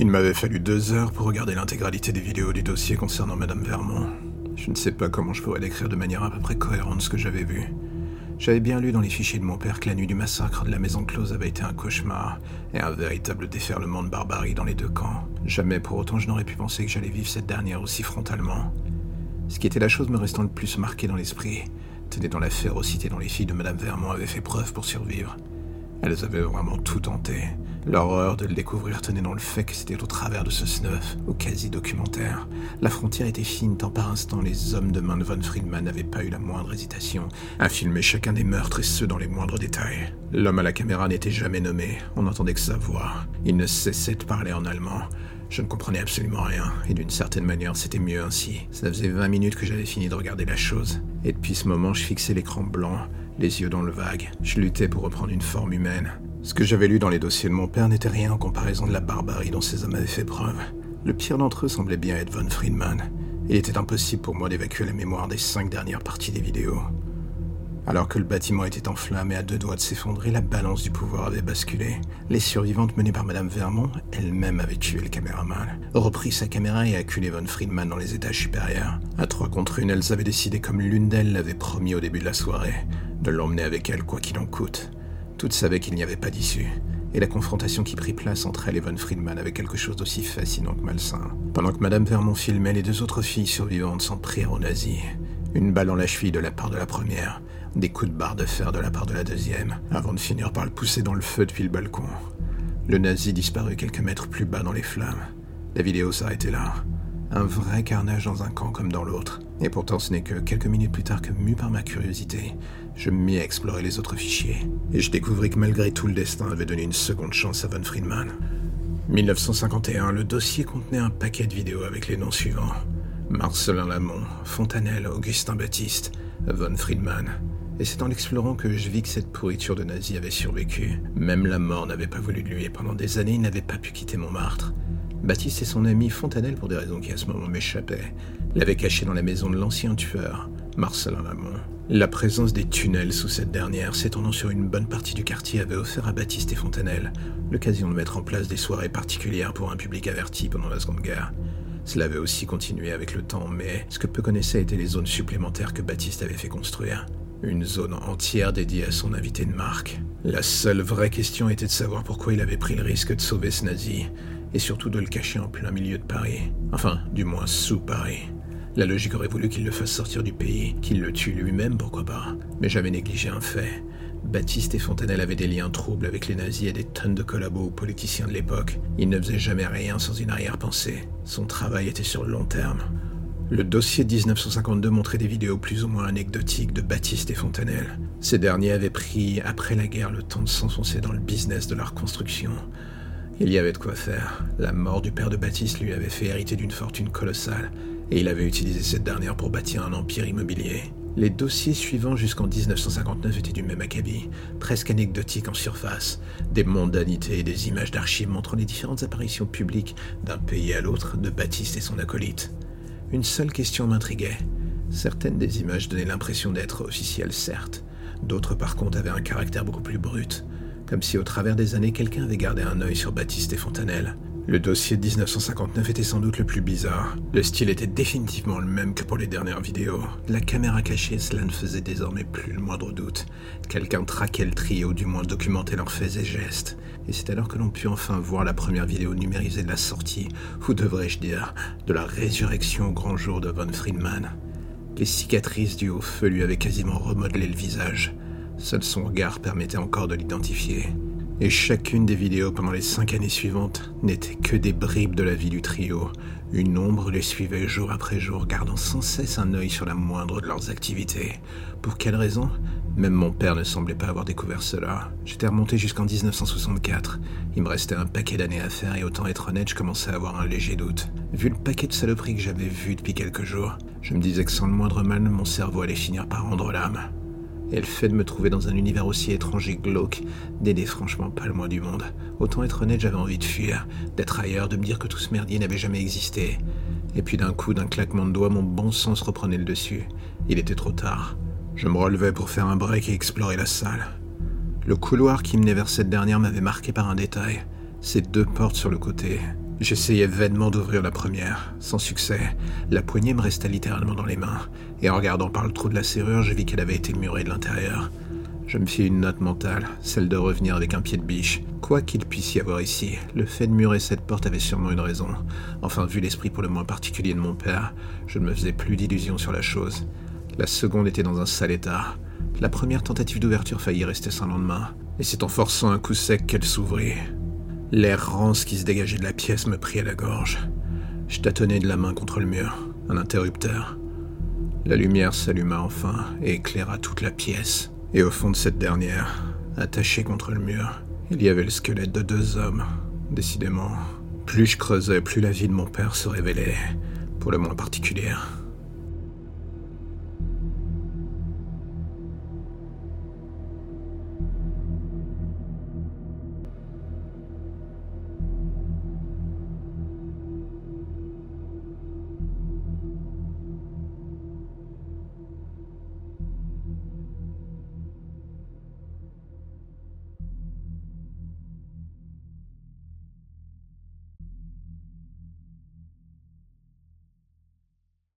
Il m'avait fallu deux heures pour regarder l'intégralité des vidéos du dossier concernant Madame Vermont. Je ne sais pas comment je pourrais décrire de manière à peu près cohérente ce que j'avais vu. J'avais bien lu dans les fichiers de mon père que la nuit du massacre de la maison close avait été un cauchemar et un véritable déferlement de barbarie dans les deux camps. Jamais pour autant je n'aurais pu penser que j'allais vivre cette dernière aussi frontalement. Ce qui était la chose me restant le plus marquée dans l'esprit, tenait dans la férocité dont les filles de Madame Vermont avaient fait preuve pour survivre. Elles avaient vraiment tout tenté, L'horreur de le découvrir tenait dans le fait que c'était au travers de ce snuff, au quasi-documentaire. La frontière était fine tant par instant les hommes de main de Von Friedman n'avaient pas eu la moindre hésitation à filmer chacun des meurtres et ce dans les moindres détails. L'homme à la caméra n'était jamais nommé, on n'entendait que sa voix. Il ne cessait de parler en allemand. Je ne comprenais absolument rien, et d'une certaine manière c'était mieux ainsi. Ça faisait 20 minutes que j'avais fini de regarder la chose, et depuis ce moment je fixais l'écran blanc, les yeux dans le vague. Je luttais pour reprendre une forme humaine. Ce que j'avais lu dans les dossiers de mon père n'était rien en comparaison de la barbarie dont ces hommes avaient fait preuve. Le pire d'entre eux semblait bien être Von Friedman. Il était impossible pour moi d'évacuer la mémoire des cinq dernières parties des vidéos. Alors que le bâtiment était en flammes et à deux doigts de s'effondrer, la balance du pouvoir avait basculé. Les survivantes menées par Madame Vermont, elle-même avait tué le caméraman, repris sa caméra et acculé Von Friedman dans les étages supérieurs. À trois contre une, elles avaient décidé, comme l'une d'elles l'avait promis au début de la soirée, de l'emmener avec elle quoi qu'il en coûte. Toutes savaient qu'il n'y avait pas d'issue, et la confrontation qui prit place entre elle et Von Friedman avait quelque chose d'aussi fascinant que malsain. Pendant que Madame Vermont filmait, les deux autres filles survivantes s'en prirent aux nazis. Une balle en la cheville de la part de la première, des coups de barre de fer de la part de la deuxième, avant de finir par le pousser dans le feu depuis le balcon. Le nazi disparut quelques mètres plus bas dans les flammes. La vidéo s'arrêtait là. Un vrai carnage dans un camp comme dans l'autre. Et pourtant ce n'est que quelques minutes plus tard que, mu par ma curiosité, je me mis à explorer les autres fichiers, et je découvris que malgré tout le destin avait donné une seconde chance à Von Friedman. 1951, le dossier contenait un paquet de vidéos avec les noms suivants. Marcelin Lamont, Fontanelle, Augustin Baptiste, Von Friedman. Et c'est en l'explorant que je vis que cette pourriture de nazi avait survécu. Même la mort n'avait pas voulu de lui et pendant des années il n'avait pas pu quitter Montmartre. Baptiste et son ami Fontanelle, pour des raisons qui à ce moment m'échappaient, l'avaient caché dans la maison de l'ancien tueur, Marcelin Lamont. La présence des tunnels sous cette dernière, s'étendant sur une bonne partie du quartier, avait offert à Baptiste et Fontanelle l'occasion de mettre en place des soirées particulières pour un public averti pendant la Seconde Guerre. Cela avait aussi continué avec le temps, mais ce que peu connaissaient étaient les zones supplémentaires que Baptiste avait fait construire. Une zone entière dédiée à son invité de marque. La seule vraie question était de savoir pourquoi il avait pris le risque de sauver ce nazi, et surtout de le cacher en plein milieu de Paris. Enfin, du moins sous Paris. La logique aurait voulu qu'il le fasse sortir du pays, qu'il le tue lui-même, pourquoi pas. Mais j'avais négligé un fait. Baptiste et Fontanelle avaient des liens troubles avec les nazis et des tonnes de collabos politiciens de l'époque. Il ne faisait jamais rien sans une arrière-pensée. Son travail était sur le long terme. Le dossier de 1952 montrait des vidéos plus ou moins anecdotiques de Baptiste et Fontanelle. Ces derniers avaient pris, après la guerre, le temps de s'enfoncer dans le business de la reconstruction. Il y avait de quoi faire. La mort du père de Baptiste lui avait fait hériter d'une fortune colossale, et il avait utilisé cette dernière pour bâtir un empire immobilier. Les dossiers suivants jusqu'en 1959 étaient du même acabit, presque anecdotiques en surface, des mondanités et des images d'archives montrant les différentes apparitions publiques d'un pays à l'autre de Baptiste et son acolyte. Une seule question m'intriguait. Certaines des images donnaient l'impression d'être officielles, certes, d'autres par contre avaient un caractère beaucoup plus brut, comme si au travers des années quelqu'un avait gardé un œil sur Baptiste et Fontanelle. Le dossier de 1959 était sans doute le plus bizarre. Le style était définitivement le même que pour les dernières vidéos. La caméra cachée, cela ne faisait désormais plus le moindre doute. Quelqu'un traquait le trio, du moins documentait leurs faits et gestes. Et c'est alors que l'on put enfin voir la première vidéo numérisée de la sortie, ou devrais-je dire, de la résurrection au grand jour de Von Friedman. Les cicatrices dues au feu lui avaient quasiment remodelé le visage. Seul son regard permettait encore de l'identifier et chacune des vidéos pendant les cinq années suivantes n'était que des bribes de la vie du trio. Une ombre les suivait jour après jour, gardant sans cesse un œil sur la moindre de leurs activités. Pour quelle raison? Même mon père ne semblait pas avoir découvert cela. J'étais remonté jusqu'en 1964. Il me restait un paquet d'années à faire et autant être honnête, je commençais à avoir un léger doute. Vu le paquet de saloperies que j'avais vu depuis quelques jours, je me disais que sans le moindre mal, mon cerveau allait finir par rendre l'âme. Et le fait de me trouver dans un univers aussi étrange et glauque n'aidait franchement pas le moins du monde. Autant être honnête, j'avais envie de fuir, d'être ailleurs, de me dire que tout ce merdier n'avait jamais existé. Et puis d'un coup, d'un claquement de doigts, mon bon sens reprenait le dessus. Il était trop tard. Je me relevais pour faire un break et explorer la salle. Le couloir qui menait vers cette dernière m'avait marqué par un détail. Ces deux portes sur le côté. J'essayais vainement d'ouvrir la première, sans succès. La poignée me resta littéralement dans les mains, et en regardant par le trou de la serrure, je vis qu'elle avait été murée de l'intérieur. Je me fis une note mentale, celle de revenir avec un pied de biche. Quoi qu'il puisse y avoir ici, le fait de murer cette porte avait sûrement une raison. Enfin, vu l'esprit pour le moins particulier de mon père, je ne me faisais plus d'illusions sur la chose. La seconde était dans un sale état. La première tentative d'ouverture faillit rester sans lendemain, et c'est en forçant un coup sec qu'elle s'ouvrit. L'air rance qui se dégageait de la pièce me prit à la gorge. Je tâtonnais de la main contre le mur, un interrupteur. La lumière s'alluma enfin et éclaira toute la pièce. Et au fond de cette dernière, attaché contre le mur, il y avait le squelette de deux hommes. Décidément, plus je creusais, plus la vie de mon père se révélait, pour le moins particulière.